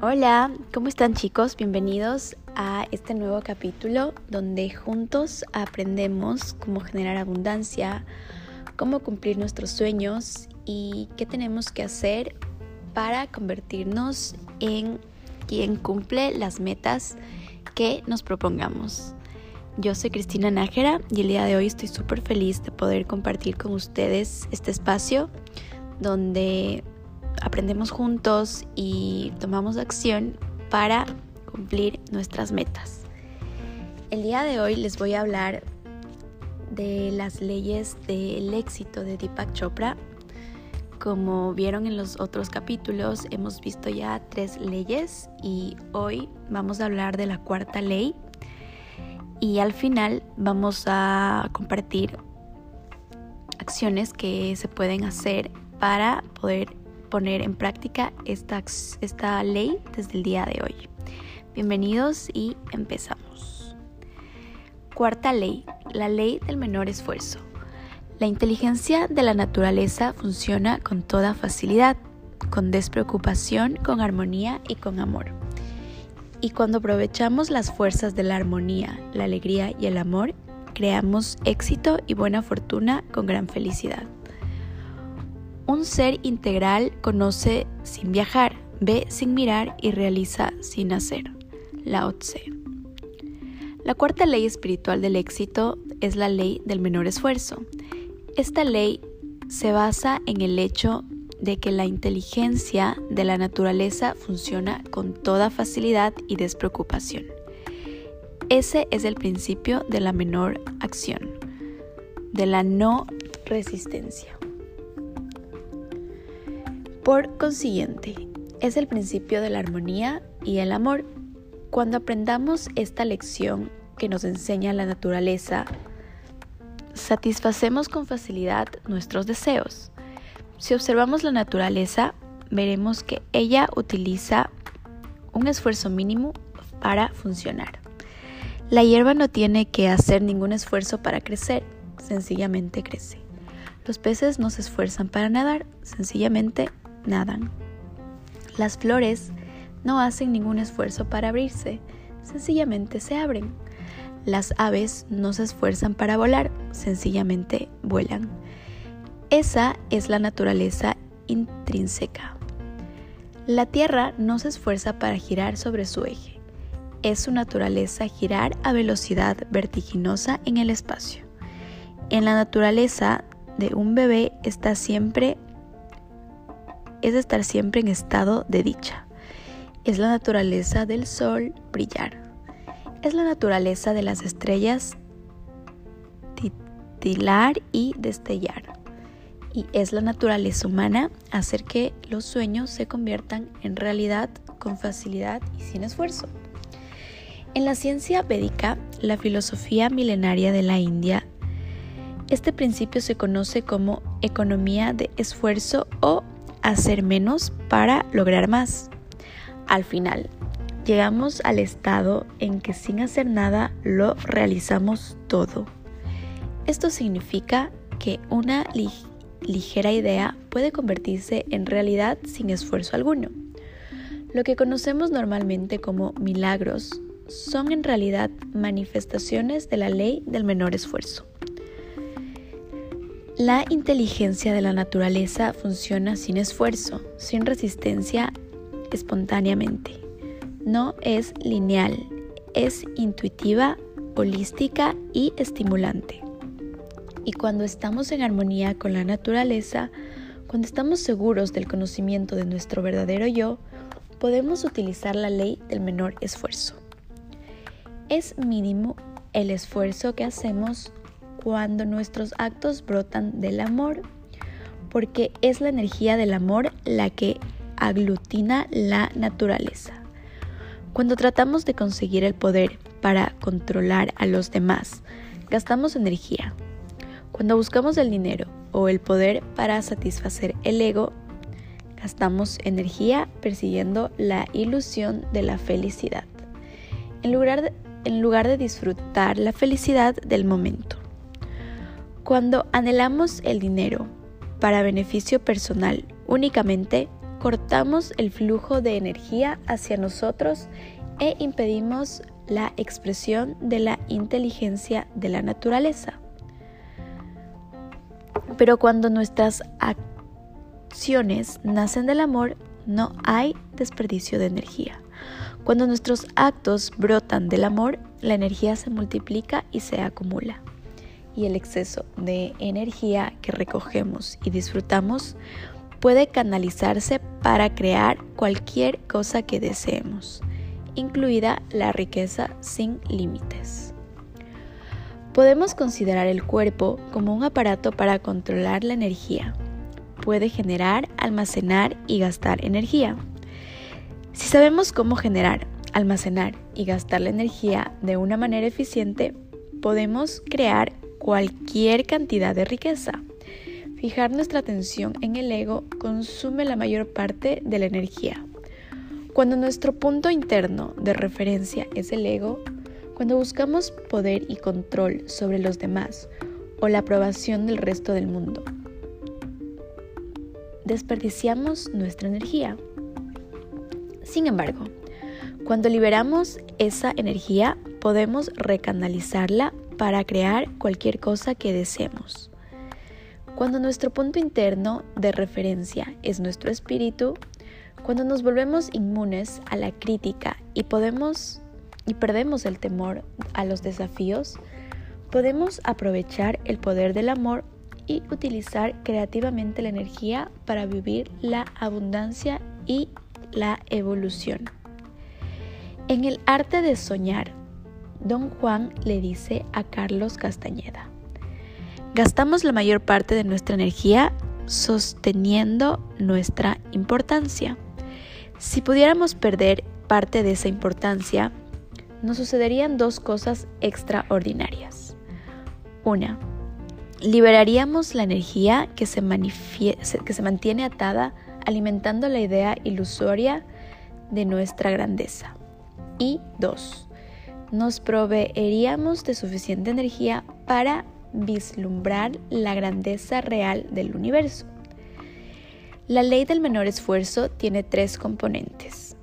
Hola, ¿cómo están chicos? Bienvenidos a este nuevo capítulo donde juntos aprendemos cómo generar abundancia, cómo cumplir nuestros sueños y qué tenemos que hacer para convertirnos en quien cumple las metas que nos propongamos. Yo soy Cristina Nájera y el día de hoy estoy súper feliz de poder compartir con ustedes este espacio donde aprendemos juntos y tomamos acción para cumplir nuestras metas. El día de hoy les voy a hablar de las leyes del éxito de Deepak Chopra. Como vieron en los otros capítulos, hemos visto ya tres leyes y hoy vamos a hablar de la cuarta ley y al final vamos a compartir acciones que se pueden hacer para poder poner en práctica esta, esta ley desde el día de hoy. Bienvenidos y empezamos. Cuarta ley, la ley del menor esfuerzo. La inteligencia de la naturaleza funciona con toda facilidad, con despreocupación, con armonía y con amor. Y cuando aprovechamos las fuerzas de la armonía, la alegría y el amor, creamos éxito y buena fortuna con gran felicidad. Un ser integral conoce sin viajar, ve sin mirar y realiza sin hacer. Lao Tse. La cuarta ley espiritual del éxito es la ley del menor esfuerzo. Esta ley se basa en el hecho de que la inteligencia de la naturaleza funciona con toda facilidad y despreocupación. Ese es el principio de la menor acción, de la no resistencia. Por consiguiente, es el principio de la armonía y el amor. Cuando aprendamos esta lección que nos enseña la naturaleza, satisfacemos con facilidad nuestros deseos. Si observamos la naturaleza, veremos que ella utiliza un esfuerzo mínimo para funcionar. La hierba no tiene que hacer ningún esfuerzo para crecer, sencillamente crece. Los peces no se esfuerzan para nadar, sencillamente nadan. Las flores no hacen ningún esfuerzo para abrirse, sencillamente se abren. Las aves no se esfuerzan para volar, sencillamente vuelan. Esa es la naturaleza intrínseca. La Tierra no se esfuerza para girar sobre su eje. Es su naturaleza girar a velocidad vertiginosa en el espacio. En la naturaleza de un bebé está siempre es estar siempre en estado de dicha. Es la naturaleza del sol brillar. Es la naturaleza de las estrellas titilar y destellar. Y es la naturaleza humana hacer que los sueños se conviertan en realidad con facilidad y sin esfuerzo. En la ciencia védica, la filosofía milenaria de la India, este principio se conoce como economía de esfuerzo o hacer menos para lograr más. Al final, llegamos al estado en que sin hacer nada lo realizamos todo. Esto significa que una ligera idea puede convertirse en realidad sin esfuerzo alguno. Lo que conocemos normalmente como milagros son en realidad manifestaciones de la ley del menor esfuerzo. La inteligencia de la naturaleza funciona sin esfuerzo, sin resistencia, espontáneamente. No es lineal, es intuitiva, holística y estimulante. Y cuando estamos en armonía con la naturaleza, cuando estamos seguros del conocimiento de nuestro verdadero yo, podemos utilizar la ley del menor esfuerzo. Es mínimo el esfuerzo que hacemos cuando nuestros actos brotan del amor, porque es la energía del amor la que aglutina la naturaleza. Cuando tratamos de conseguir el poder para controlar a los demás, gastamos energía. Cuando buscamos el dinero o el poder para satisfacer el ego, gastamos energía persiguiendo la ilusión de la felicidad, en lugar de, en lugar de disfrutar la felicidad del momento. Cuando anhelamos el dinero para beneficio personal únicamente, cortamos el flujo de energía hacia nosotros e impedimos la expresión de la inteligencia de la naturaleza. Pero cuando nuestras acciones nacen del amor, no hay desperdicio de energía. Cuando nuestros actos brotan del amor, la energía se multiplica y se acumula. Y el exceso de energía que recogemos y disfrutamos puede canalizarse para crear cualquier cosa que deseemos, incluida la riqueza sin límites. Podemos considerar el cuerpo como un aparato para controlar la energía. Puede generar, almacenar y gastar energía. Si sabemos cómo generar, almacenar y gastar la energía de una manera eficiente, podemos crear cualquier cantidad de riqueza. Fijar nuestra atención en el ego consume la mayor parte de la energía. Cuando nuestro punto interno de referencia es el ego, cuando buscamos poder y control sobre los demás o la aprobación del resto del mundo, desperdiciamos nuestra energía. Sin embargo, cuando liberamos esa energía, podemos recanalizarla para crear cualquier cosa que deseemos. Cuando nuestro punto interno de referencia es nuestro espíritu, cuando nos volvemos inmunes a la crítica y podemos y perdemos el temor a los desafíos, podemos aprovechar el poder del amor y utilizar creativamente la energía para vivir la abundancia y la evolución. En el arte de soñar, don Juan le dice a Carlos Castañeda, Gastamos la mayor parte de nuestra energía sosteniendo nuestra importancia. Si pudiéramos perder parte de esa importancia, nos sucederían dos cosas extraordinarias. Una, liberaríamos la energía que se, que se mantiene atada alimentando la idea ilusoria de nuestra grandeza. Y dos, nos proveeríamos de suficiente energía para vislumbrar la grandeza real del universo. La ley del menor esfuerzo tiene tres componentes,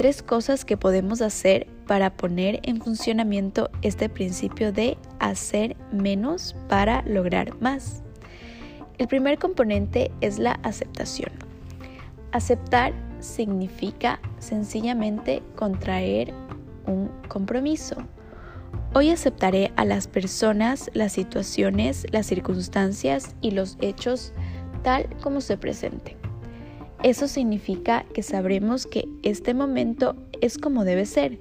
tres cosas que podemos hacer para poner en funcionamiento este principio de hacer menos para lograr más. El primer componente es la aceptación. Aceptar significa sencillamente contraer un compromiso, Hoy aceptaré a las personas, las situaciones, las circunstancias y los hechos tal como se presenten. Eso significa que sabremos que este momento es como debe ser,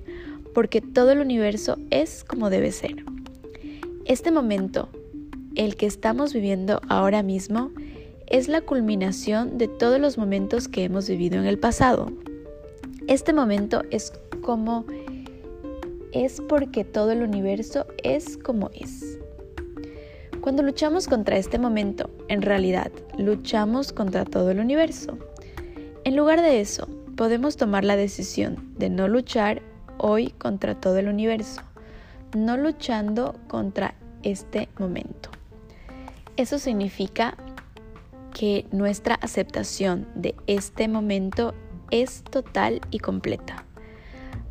porque todo el universo es como debe ser. Este momento, el que estamos viviendo ahora mismo, es la culminación de todos los momentos que hemos vivido en el pasado. Este momento es como es porque todo el universo es como es. Cuando luchamos contra este momento, en realidad luchamos contra todo el universo. En lugar de eso, podemos tomar la decisión de no luchar hoy contra todo el universo, no luchando contra este momento. Eso significa que nuestra aceptación de este momento es total y completa.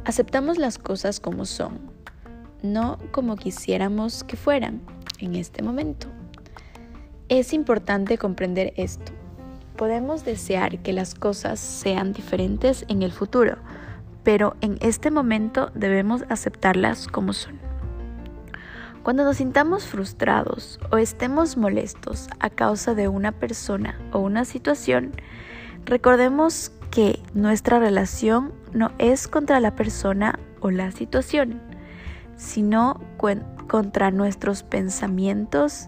Aceptamos las cosas como son, no como quisiéramos que fueran en este momento. Es importante comprender esto. Podemos desear que las cosas sean diferentes en el futuro, pero en este momento debemos aceptarlas como son. Cuando nos sintamos frustrados o estemos molestos a causa de una persona o una situación, recordemos que nuestra relación no es contra la persona o la situación, sino contra nuestros pensamientos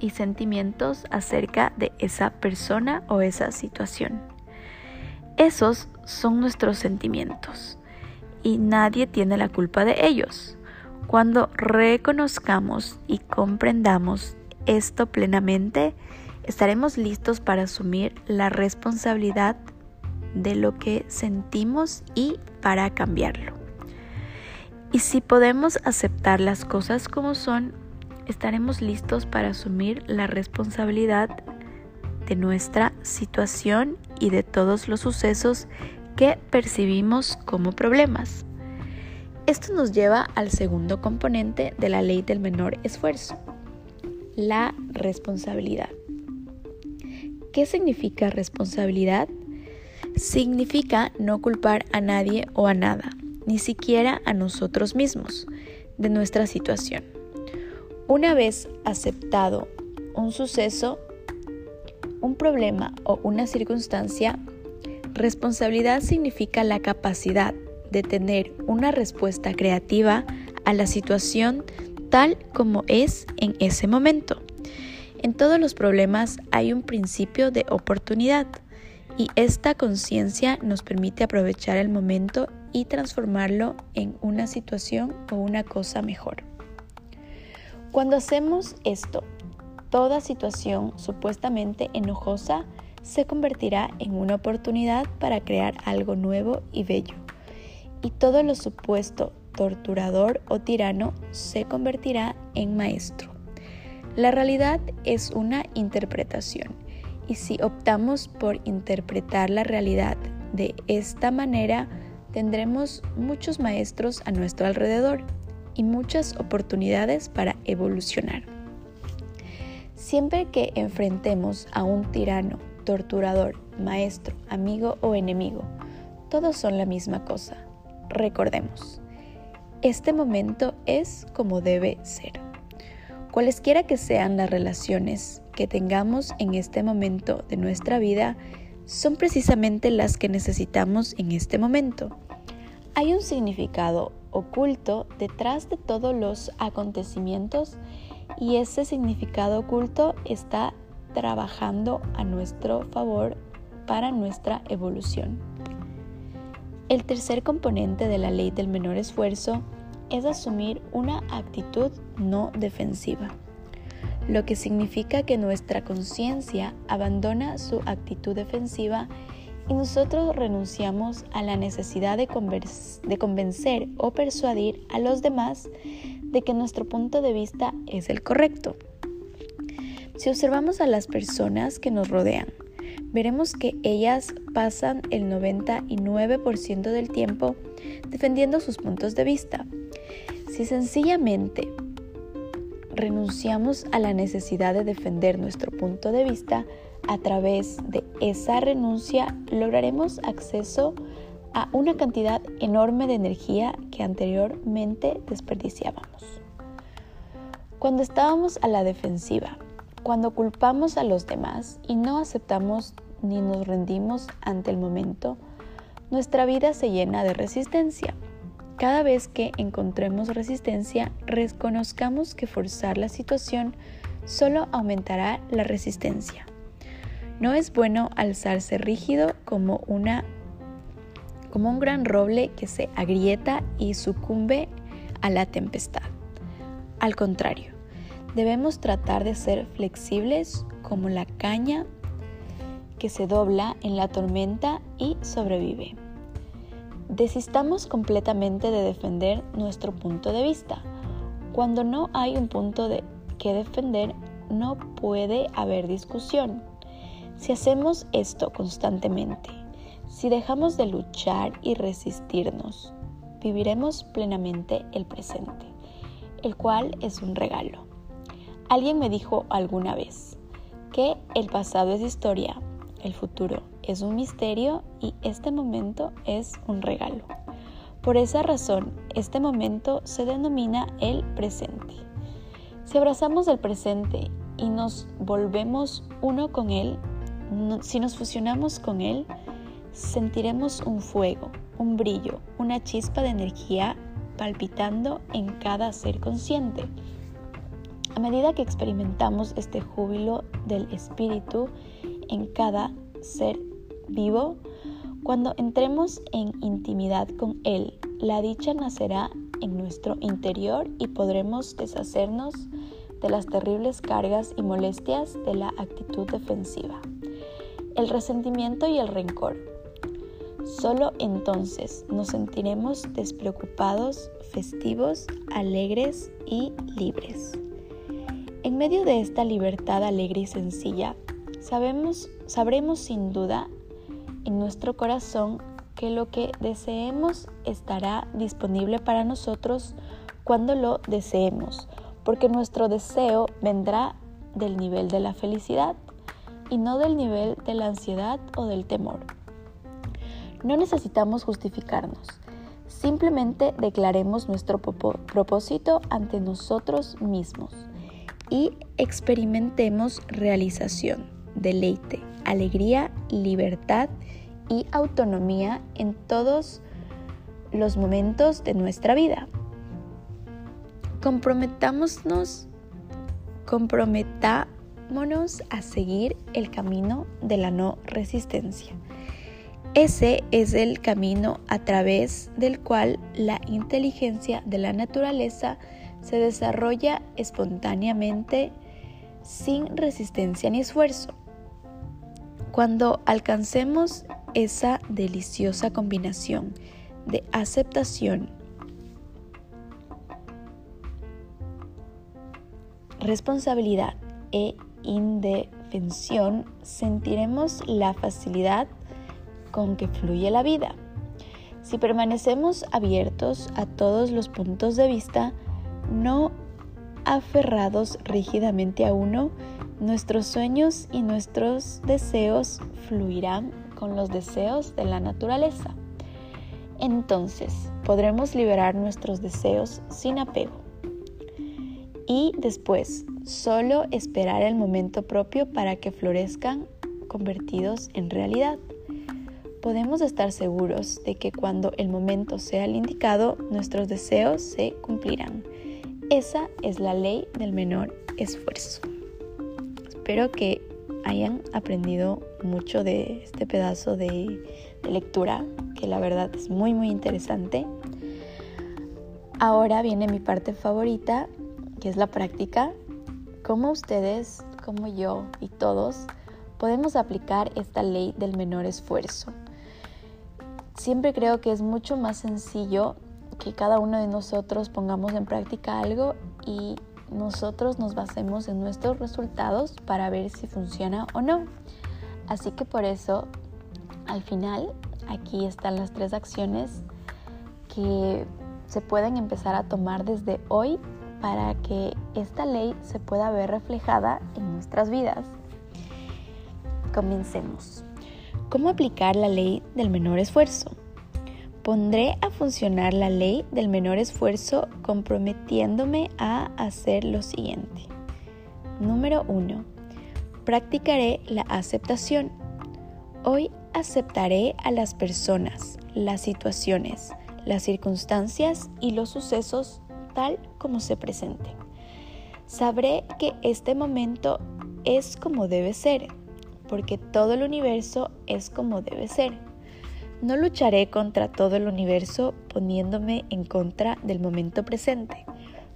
y sentimientos acerca de esa persona o esa situación. Esos son nuestros sentimientos y nadie tiene la culpa de ellos. Cuando reconozcamos y comprendamos esto plenamente, estaremos listos para asumir la responsabilidad de lo que sentimos y para cambiarlo. Y si podemos aceptar las cosas como son, estaremos listos para asumir la responsabilidad de nuestra situación y de todos los sucesos que percibimos como problemas. Esto nos lleva al segundo componente de la ley del menor esfuerzo, la responsabilidad. ¿Qué significa responsabilidad? Significa no culpar a nadie o a nada, ni siquiera a nosotros mismos, de nuestra situación. Una vez aceptado un suceso, un problema o una circunstancia, responsabilidad significa la capacidad de tener una respuesta creativa a la situación tal como es en ese momento. En todos los problemas hay un principio de oportunidad y esta conciencia nos permite aprovechar el momento y transformarlo en una situación o una cosa mejor. Cuando hacemos esto, toda situación supuestamente enojosa se convertirá en una oportunidad para crear algo nuevo y bello. Y todo lo supuesto torturador o tirano se convertirá en maestro. La realidad es una interpretación y si optamos por interpretar la realidad de esta manera, tendremos muchos maestros a nuestro alrededor y muchas oportunidades para evolucionar. Siempre que enfrentemos a un tirano, torturador, maestro, amigo o enemigo, todos son la misma cosa. Recordemos, este momento es como debe ser. Cualesquiera que sean las relaciones que tengamos en este momento de nuestra vida, son precisamente las que necesitamos en este momento. Hay un significado oculto detrás de todos los acontecimientos y ese significado oculto está trabajando a nuestro favor para nuestra evolución. El tercer componente de la ley del menor esfuerzo es asumir una actitud no defensiva, lo que significa que nuestra conciencia abandona su actitud defensiva y nosotros renunciamos a la necesidad de, de convencer o persuadir a los demás de que nuestro punto de vista es el correcto. Si observamos a las personas que nos rodean, veremos que ellas pasan el 99% del tiempo defendiendo sus puntos de vista. Si sencillamente renunciamos a la necesidad de defender nuestro punto de vista, a través de esa renuncia lograremos acceso a una cantidad enorme de energía que anteriormente desperdiciábamos. Cuando estábamos a la defensiva, cuando culpamos a los demás y no aceptamos ni nos rendimos ante el momento, nuestra vida se llena de resistencia. Cada vez que encontremos resistencia, reconozcamos que forzar la situación solo aumentará la resistencia. No es bueno alzarse rígido como una como un gran roble que se agrieta y sucumbe a la tempestad. Al contrario, debemos tratar de ser flexibles como la caña que se dobla en la tormenta y sobrevive. Desistamos completamente de defender nuestro punto de vista. Cuando no hay un punto de que defender, no puede haber discusión. Si hacemos esto constantemente, si dejamos de luchar y resistirnos, viviremos plenamente el presente, el cual es un regalo. Alguien me dijo alguna vez que el pasado es historia, el futuro es un misterio y este momento es un regalo. Por esa razón, este momento se denomina el presente. Si abrazamos el presente y nos volvemos uno con él, si nos fusionamos con él, sentiremos un fuego, un brillo, una chispa de energía palpitando en cada ser consciente. A medida que experimentamos este júbilo del espíritu en cada ser vivo, cuando entremos en intimidad con Él, la dicha nacerá en nuestro interior y podremos deshacernos de las terribles cargas y molestias de la actitud defensiva, el resentimiento y el rencor, Solo entonces nos sentiremos despreocupados, festivos, alegres y libres. En medio de esta libertad alegre y sencilla, sabemos, sabremos sin duda en nuestro corazón que lo que deseemos estará disponible para nosotros cuando lo deseemos, porque nuestro deseo vendrá del nivel de la felicidad y no del nivel de la ansiedad o del temor. No necesitamos justificarnos, simplemente declaremos nuestro propósito ante nosotros mismos y experimentemos realización, deleite, alegría, libertad y autonomía en todos los momentos de nuestra vida. Comprometámonos, comprometámonos a seguir el camino de la no resistencia. Ese es el camino a través del cual la inteligencia de la naturaleza se desarrolla espontáneamente sin resistencia ni esfuerzo. Cuando alcancemos esa deliciosa combinación de aceptación, responsabilidad e indefensión, sentiremos la facilidad con que fluye la vida. Si permanecemos abiertos a todos los puntos de vista, no aferrados rígidamente a uno, nuestros sueños y nuestros deseos fluirán con los deseos de la naturaleza. Entonces podremos liberar nuestros deseos sin apego. Y después, solo esperar el momento propio para que florezcan convertidos en realidad. Podemos estar seguros de que cuando el momento sea el indicado, nuestros deseos se cumplirán. Esa es la ley del menor esfuerzo. Espero que hayan aprendido mucho de este pedazo de, lectura, que la verdad es muy muy interesante. Ahora viene mi parte favorita, que es la práctica. Cómo ustedes, como yo y todos, podemos aplicar esta ley del menor esfuerzo. Siempre creo que es mucho más sencillo que cada uno de nosotros pongamos en práctica algo y nosotros nos basemos en nuestros resultados para ver si funciona o no. Así que por eso, al final, aquí están las tres acciones que se pueden empezar a tomar desde hoy para que esta ley se pueda ver reflejada en nuestras vidas. Comencemos. ¿Cómo aplicar la ley del menor esfuerzo? Pondré a funcionar la ley del menor esfuerzo comprometiéndome a hacer lo siguiente. Número 1. Practicaré la aceptación. Hoy aceptaré a las personas, las situaciones, las circunstancias y los sucesos como se presenten. Sabré que este momento es como debe ser, porque todo el universo es como debe ser no lucharé contra todo el universo poniéndome en contra del momento presente.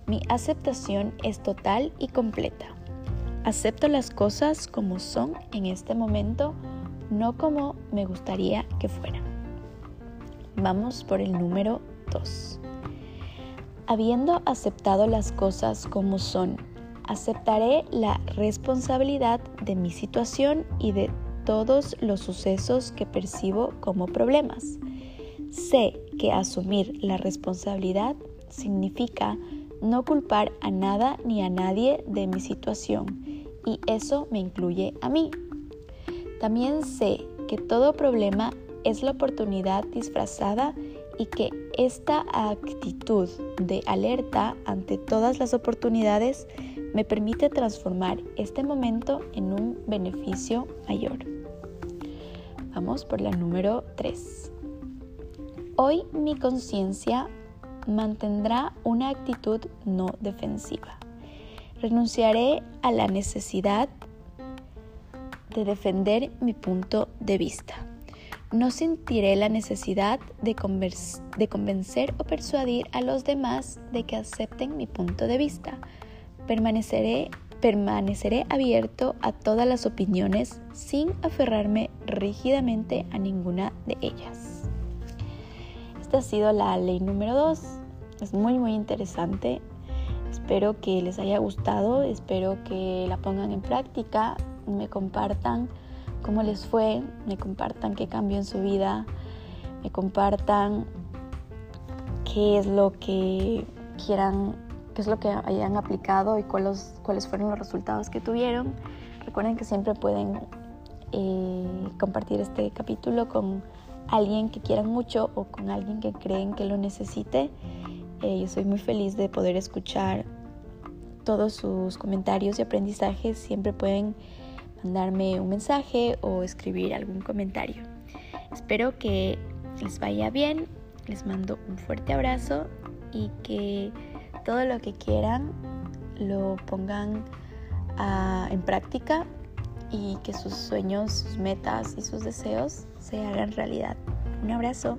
Mi aceptación es total y completa. Acepto las cosas como son en este momento, no como me gustaría que fueran. Vamos por el número 2. Habiendo aceptado las cosas como son, aceptaré la responsabilidad de mi situación y de todos los sucesos que percibo como problemas. Sé que asumir la responsabilidad significa no culpar a nada ni a nadie de mi situación y eso me incluye a mí. También sé que todo problema es la oportunidad disfrazada y que esta actitud de alerta ante todas las oportunidades me permite transformar este momento en un beneficio mayor. Vamos por la número 3. Hoy mi conciencia mantendrá una actitud no defensiva. Renunciaré a la necesidad de defender mi punto de vista. No sentiré la necesidad de, de, convencer o persuadir a los demás de que acepten mi punto de vista. Permaneceré permaneceré abierto a todas las opiniones sin aferrarme rígidamente a ninguna de ellas. Esta ha sido la ley número 2. Es muy muy interesante. Espero que les haya gustado, espero que la pongan en práctica. me compartan cómo les fue, me compartan qué cambió en su vida, me compartan qué es lo que quieran, qué es lo que hayan aplicado y cuáles, cuáles fueron los resultados que tuvieron. Recuerden que siempre pueden eh, compartir este capítulo con alguien que quieran mucho o con alguien que creen que lo necesite. Eh, yo soy muy feliz de poder escuchar todos sus comentarios y aprendizajes. Siempre pueden mandarme un mensaje o escribir algún comentario. Espero que les vaya bien. Les mando un fuerte abrazo y que todo lo que quieran lo pongan ah, en práctica y que sus sueños, sus metas y sus deseos se hagan realidad. Un abrazo.